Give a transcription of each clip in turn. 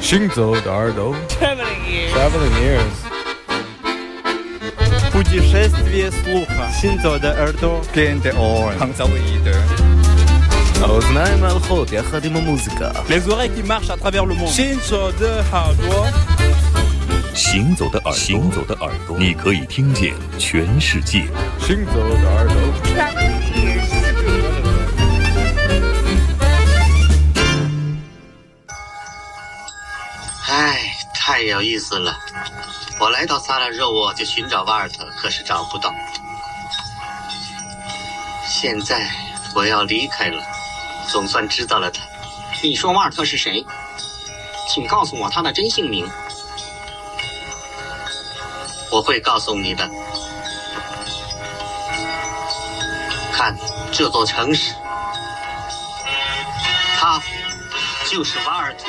行走的耳朵 Traveling ears. Traveling ears Путешествие слуха. Синзо де Эрдо. Gente on. Hangzauide. האוזניים הלכות יחד עם המוזיקה Les oreilles qui marchent à travers le monde. Синзо de Хадо. 行走的耳朵，行走的耳朵，你可以听见全世界。行走的耳朵 太有意思了！我来到萨拉热窝就寻找瓦尔特，可是找不到。现在我要离开了，总算知道了他。你说瓦尔特是谁？请告诉我他的真姓名。我会告诉你的。看这座城市，他就是瓦尔特。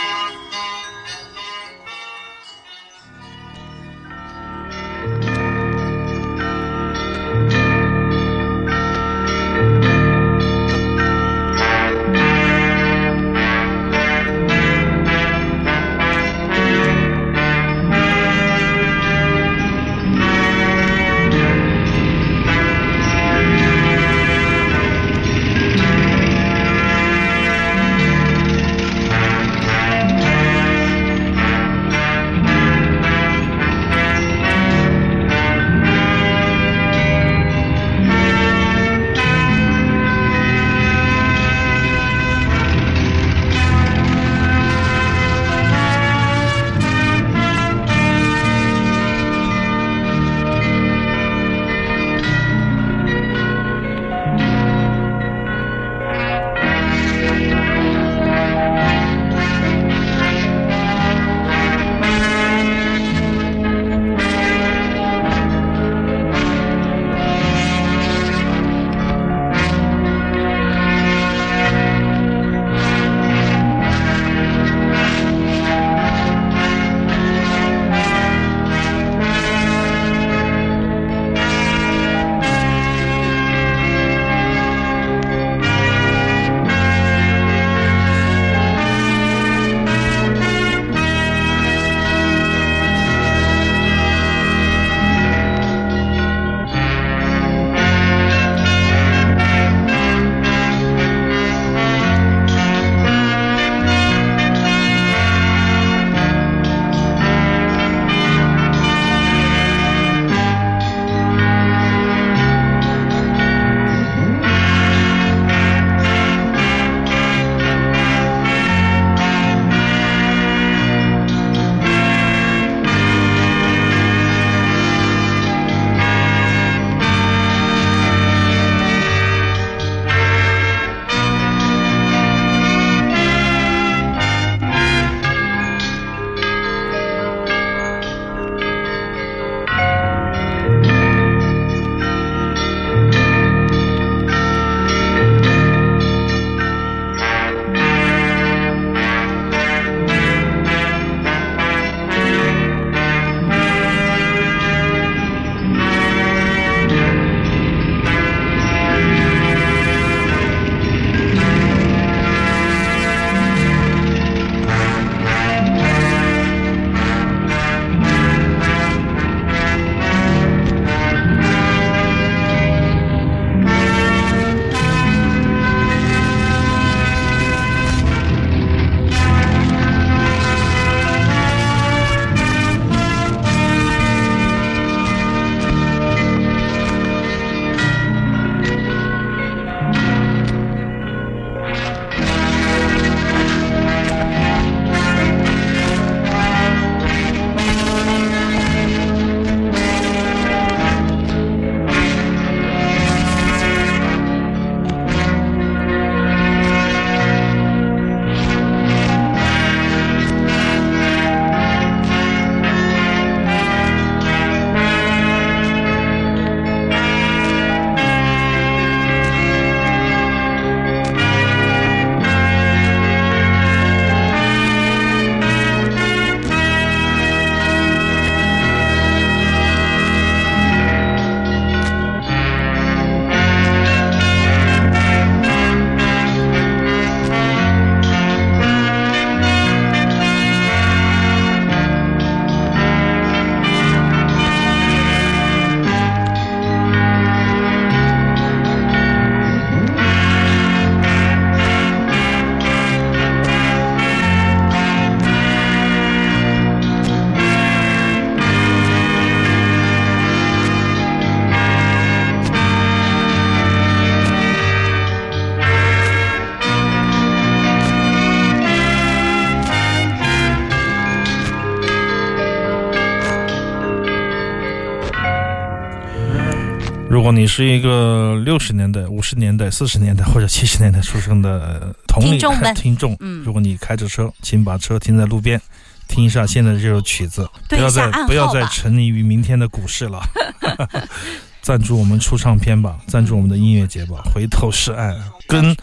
果你是一个六十年代、五十年代、四十年代或者七十年代出生的呃同龄听众们。听众，嗯。如果你开着车，请把车停在路边，听一下现在这首曲子，不要再不要再沉溺于明天的股市了。赞助我们出唱片吧，赞助我们的音乐节吧，回头是岸，跟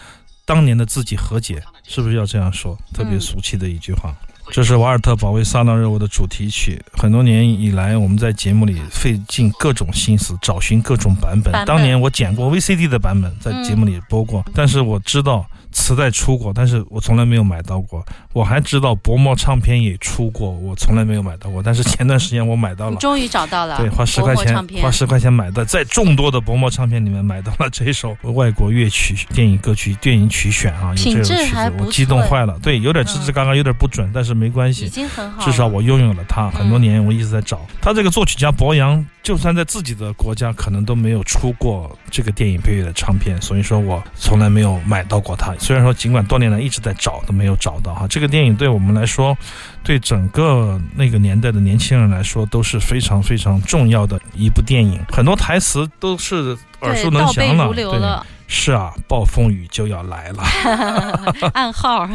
当年的自己和解，是不是要这样说？特别嗯。俗气的一句话。这是瓦尔特保卫萨拉热窝的主题曲，很多年以来，我们在节目里费尽各种心思找寻各种版本。版本当年我剪过 VCD 的版本，在节目里播过，但是我知道磁带出过，但是我从来没有买到过。我还知道薄膜唱片也出过，我从来没有买到过。但是前段时间我买到了。终于找到了，对，花十薄块钱花十块钱买的，在众多的薄膜唱片里面买到了这首外国乐曲、电影歌曲、电影曲选啊，有这首曲子，我激动坏了。对，有点吱吱嘎嘎，有点不准，但是没关已系，经很好了，至少我拥有了它。很多嗯年我一直在找他这个作曲家博洋，就算在自己的国家，可能都没有出过这个电影配乐的唱片，所以说我从来没有买到过它。虽然说尽管多年来一直在找，都没有找到哈。这个电影对我们来说，对整个那个年代的年轻人来说都是非常非常重要的一部电影，很多台词都是耳熟能详了。如流对，是啊，暴风雨就要来了，暗号，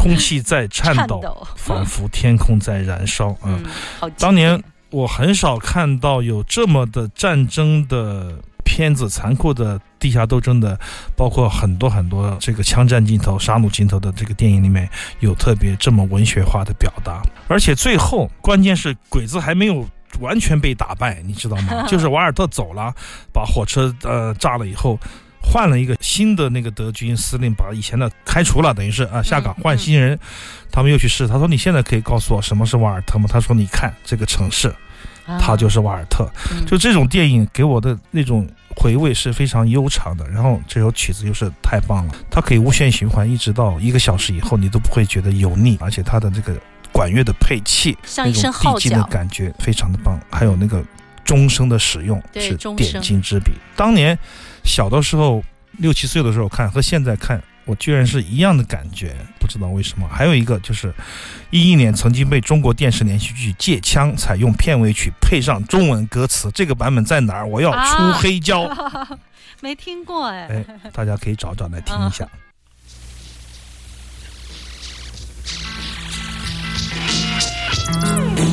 空气在颤抖，仿佛天空在燃烧。嗯，嗯，好经典，当年我很少看到有这么的战争的片子，残酷的地下斗争的，包括很多很多这个枪战镜头、杀戮镜头的这个电影里面有特别这么文学化的表达，而且最后关键是鬼子还没有。完全被打败，你知道吗？就是瓦尔特走了，把火车呃炸了以后，换了一个新的那个德军司令，把以前的开除了，等于是啊下岗嗯换新人。他们又去试，他说：“你现在可以告诉我什么是瓦尔特吗？”他说：“你看这个城市，啊它就是瓦尔特。嗯就这种电影给我的那种回味是非常悠长的，然后这首曲子又是太棒了，它可以无限循环，一直到一个小时以后，你都不会觉得油腻，而且它的这个管乐的配器，像一那种声号递进的角，感觉非常的棒，还有那个终生的使用是点睛之笔。当年小的时候六七岁的时候看和现在看我居然是一样的感觉不知道为什么还有一个就是一一年曾经被中国电视连续剧借枪采用片尾曲配上中文歌词这个版本在哪儿？我要出黑胶。没听过哎。哎大家可以找找来听一下。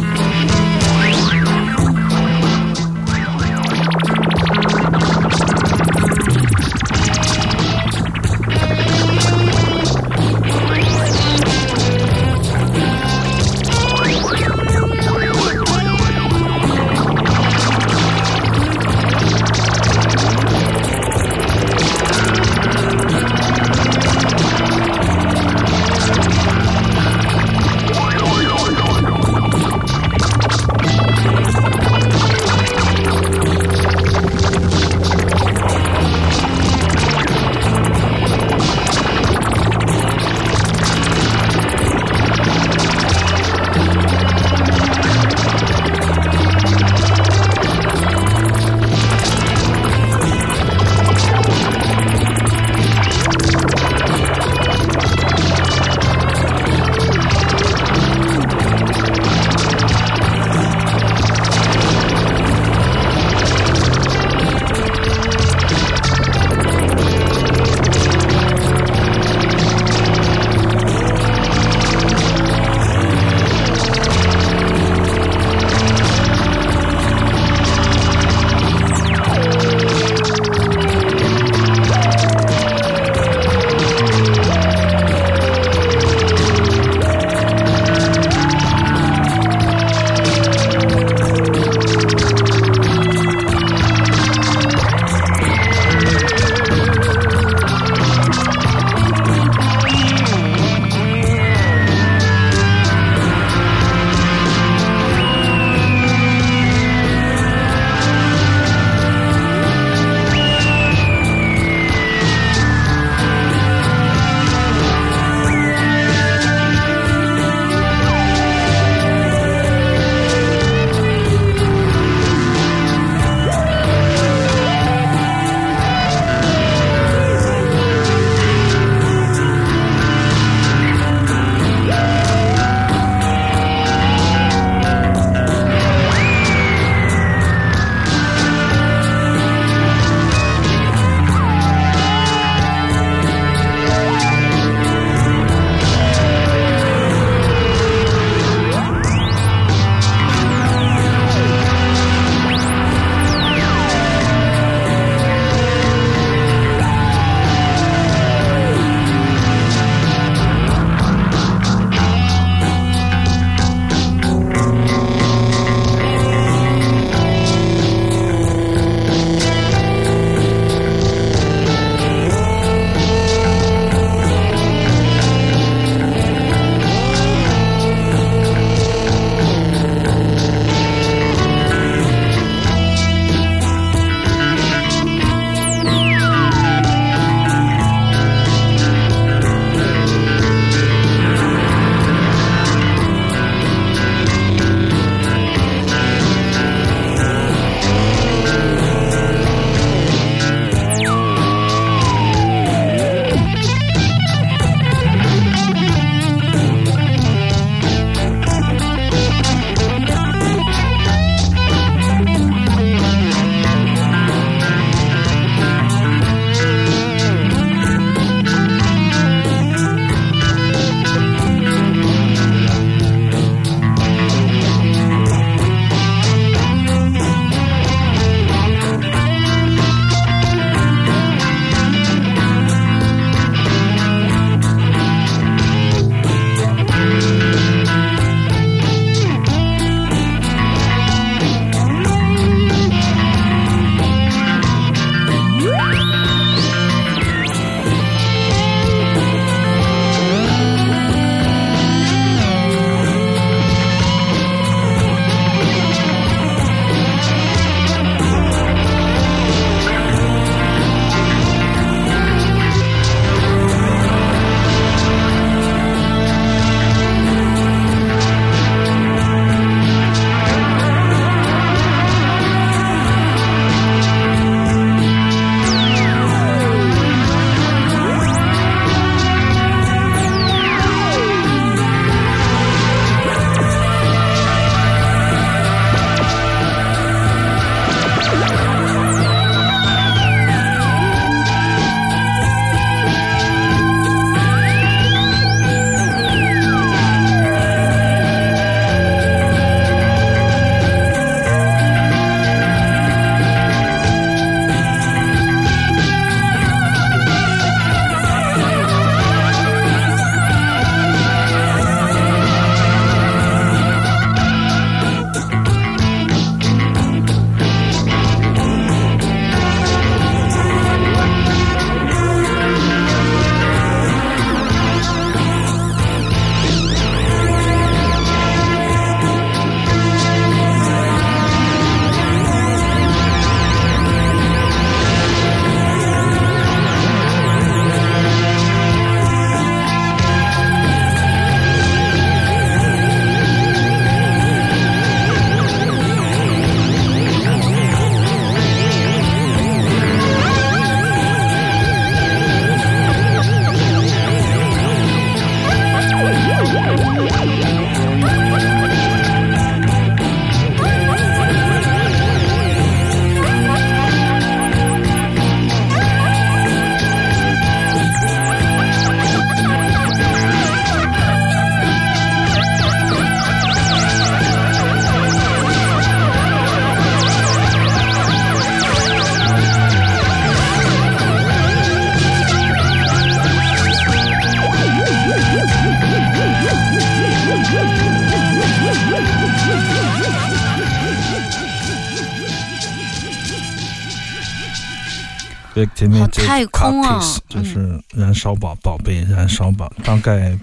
太空啊就是燃烧吧，宝贝，燃烧吧，大概。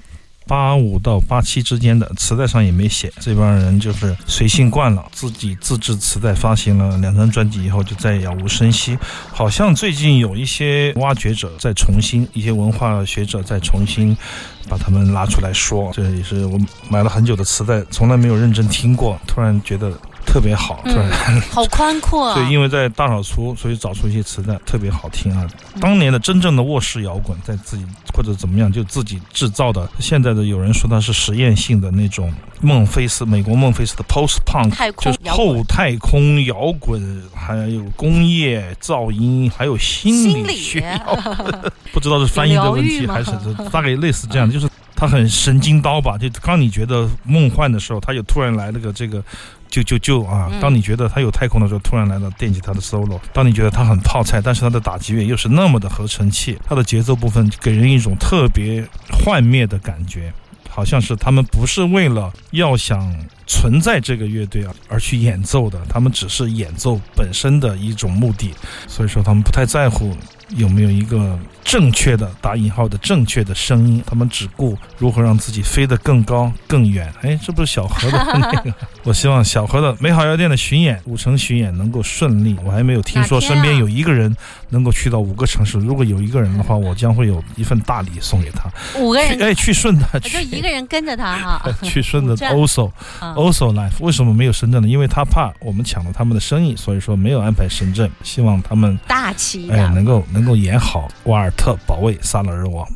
八五到八七之间的磁带上也没写，这帮人就是随性惯了，自己自制磁带发行了两张专辑以后就再也杳无声息。好像最近有一些挖掘者在重新，一些文化学者在重新把他们拉出来说，这也是我买了很久的磁带，从来没有认真听过，突然觉得特别好，突然、嗯，好宽阔啊！对，因为在大扫除，所以找出一些磁带特别好听啊。当年的真正的卧室摇滚，在自己或者怎么样就自己制造的，现在的有人说它是实验性的那种孟菲斯，美国孟菲斯的 post punk，就是后太空摇滚，还有工业噪音，还有心心理学理，不知道是翻译的问题还是大概类似这样的，就是。他很神经刀吧？就当你觉得梦幻的时候，他又突然来了个这个救救救啊！嗯当你觉得他有太空的时候，突然来了电吉他的 solo。当你觉得他很泡菜，但是他的打击乐又是那么的合成器，他的节奏部分给人一种特别幻灭的感觉，好像是他们不是为了要想存在这个乐队啊而去演奏的，他们只是演奏本身的一种目的，所以说他们不太在乎有没有一个正确的打引号的正确的声音，他们只顾如何让自己飞得更高更远。哎，这不是小何的那个？我希望小何的美好药店的巡演，五城巡演能够顺利。我还没有听说身边有一个人能够去到五个城市，如果有一个人的话，我将会有一份大礼送给他。五个人，哎，去顺的，就 一个人跟着他哈。去顺 的五站 OSO Life 为什么没有深圳呢？因为他怕我们抢了他们的生意，所以说没有安排深圳。希望他们大气哎，能够能够演好瓦尔特保卫萨勒尔王。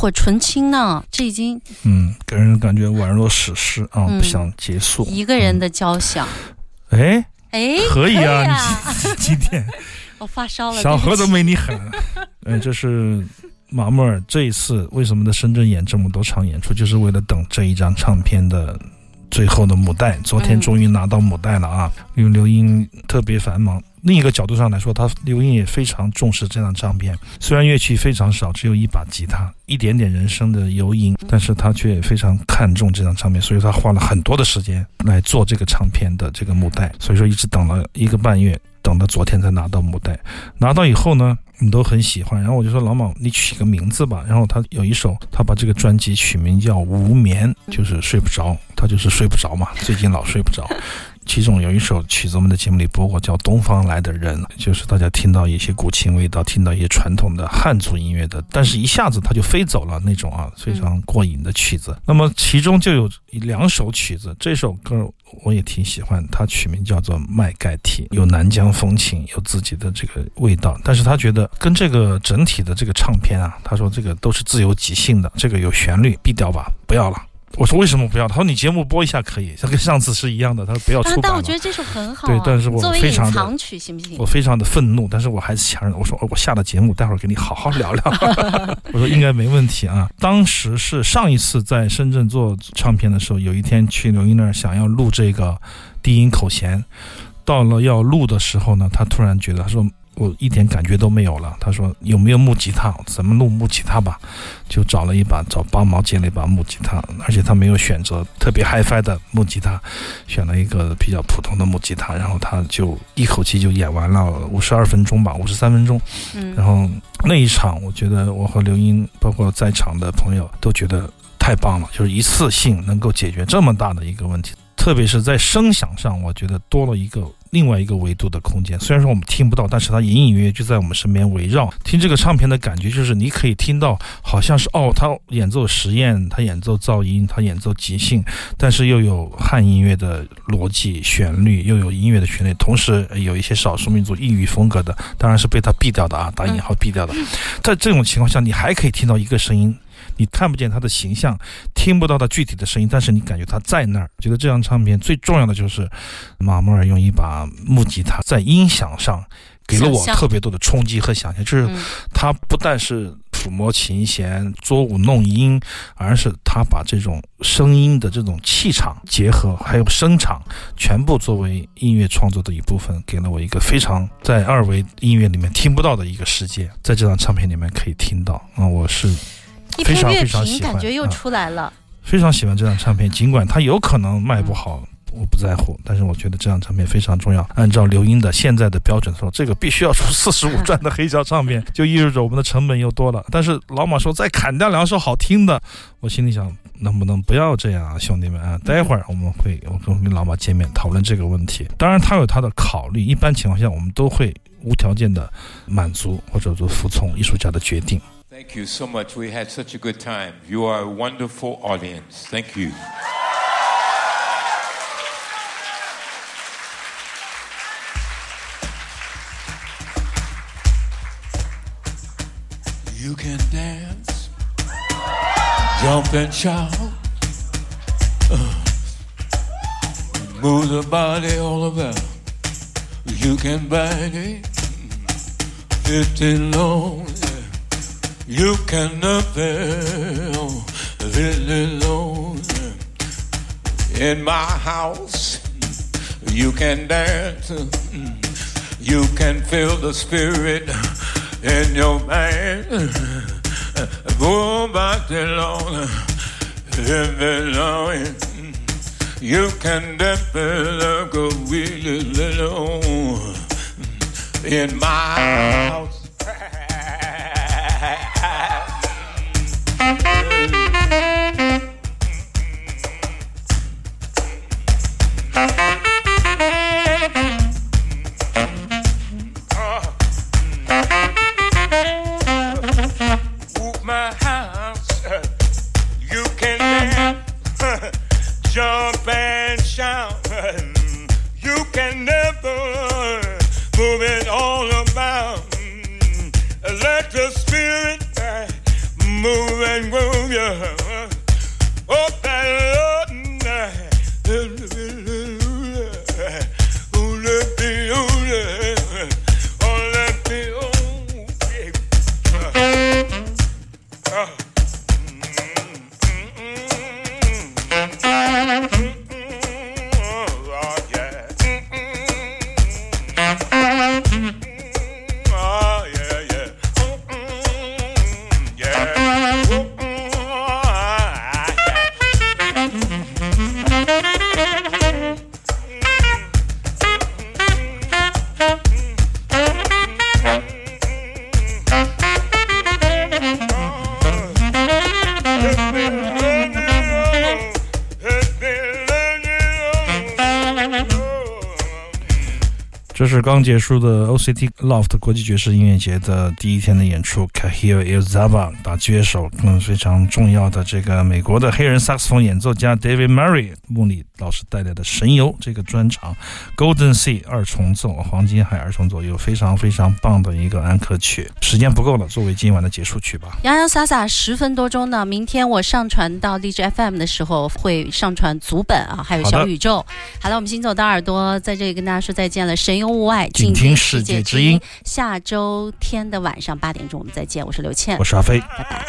火纯青呢，这已经嗯，给人感觉宛若史诗啊，嗯不想结束。一个人的交响。哎，哎，可以啊，啊，你今天我发烧了。小何都没你狠。哎，这是马木尔这一次为什么在深圳演这么多场演出，就是为了等这一张唱片的最后的母带。昨天嗯终于拿到母带了啊！因为刘英特别繁忙，另一个角度上来说，他刘英也非常重视这张唱片。虽然乐器非常少，只有一把吉他，一点点人声的游吟，但是他却非常看重这张唱片，所以他花了很多的时间来做这个唱片的这个母带。所以说，一直等了一个半月，等到昨天才拿到母带。拿到以后呢，我们都很喜欢。然后我就说老马，你取个名字吧。然后他有一首，他把这个专辑取名叫《无眠》，就是睡不着，他就是睡不着嘛，最近老睡不着。其中有一首曲子，我们的节目里播过，叫《东方来的人》，就是大家听到一些古琴味道，听到一些传统的汉族音乐的，但是一下子他就飞走了那种啊，非常过瘾的曲子。那么其中就有两首曲子，这首歌我也挺喜欢，它取名叫做《麦盖提》，有南疆风情，有自己的这个味道。但是他觉得跟这个整体的这个唱片啊，他说这个都是自由即兴的，这个有旋律，毙掉吧，不要了。我说为什么不要？他说你节目播一下可以，他跟上次是一样的。他说不要出版但我觉得这首很好、啊。对，但是我非常的藏曲行不行？我非常的愤怒，但是我还是强忍。我说我下了节目，待会儿给你好好聊聊。我说应该没问题啊。当时是上一次在深圳做唱片的时候，有一天去刘英那儿想要录这个低音口弦，到了要录的时候呢，他突然觉得他说。我一点感觉都没有了。他说有没有木吉他？咱们录木吉他吧。就找了一把，找帮忙借了一把木吉他，而且他没有选择特别 HiFi 的木吉他，选了一个比较普通的木吉他。然后他就一口气就演完了五十二分钟吧，五十三分钟。嗯，然后那一场，我觉得我和刘英，包括在场的朋友都觉得太棒了，就是一次性能够解决这么大的一个问题。特别是在声响上，我觉得多了一个另外一个维度的空间。虽然说我们听不到，但是它隐隐约约就在我们身边围绕。听这个唱片的感觉就是，你可以听到，好像是哦，他演奏实验，他演奏噪音，他演奏即兴，但是又有汉音乐的逻辑、旋律，又有音乐的旋律，同时有一些少数民族异域风格的，当然是被他毙掉的啊，打引号毙掉的。在这种情况下，你还可以听到一个声音。你看不见他的形象，听不到他具体的声音，但是你感觉他在那儿。觉得这张唱片最重要的就是马莫尔用一把木吉他在音响上给了我特别多的冲击和想象，就是他不但是抚摸琴弦、作舞弄音，而是他把这种声音的这种气场结合，还有声场，全部作为音乐创作的一部分，给了我一个非常在二维音乐里面听不到的一个世界，在这张唱片里面可以听到。啊，我是。一篇乐评感觉又出来了、啊，非常喜欢这张唱片，尽管它有可能卖不好，我不在乎，但是我觉得这张唱片非常重要。按照刘英的现在的标准说，这个必须要出四十五 转的黑胶唱片，就意味着我们的成本又多了。但是老马说再砍掉两首好听的，我心里想，能不能不要这样啊，兄弟们啊？待会儿我们会我跟跟老马见面讨论这个问题。当然他有他的考虑，一般情况下我们都会无条件的满足或者说服从艺术家的决定。Thank you so much. We had such a good time. You are a wonderful audience. Thank you. You can dance, jump and shout, uh, move the body all around. You can bang it, fifteen long. You cannot fail really alone in my house. You can dance. You can feel the spirit in your man. Go back long, very. You can definitely go really alone in my house. 是刚结束的 OCT Loft 国际爵士音乐节的第一天的演出，Kahio Ilzava 打击乐手，嗯，非常重要的这个美国的黑人萨克斯风演奏家 David Murray 穆里老师带来的《神游》这个专场，Golden Sea 二重奏，黄金海二重奏，有非常非常棒的一个安可曲。时间不够了，作为今晚的结束曲吧。洋洋洒洒十分多钟呢，明天我上传到荔枝 FM 的时候会上传足本啊，还有小宇宙。好了，我们行走的耳朵在这里跟大家说再见了，神游。外听听世界之音，下周天的晚上八点钟我们再见。我是刘倩，我是阿飞，拜拜。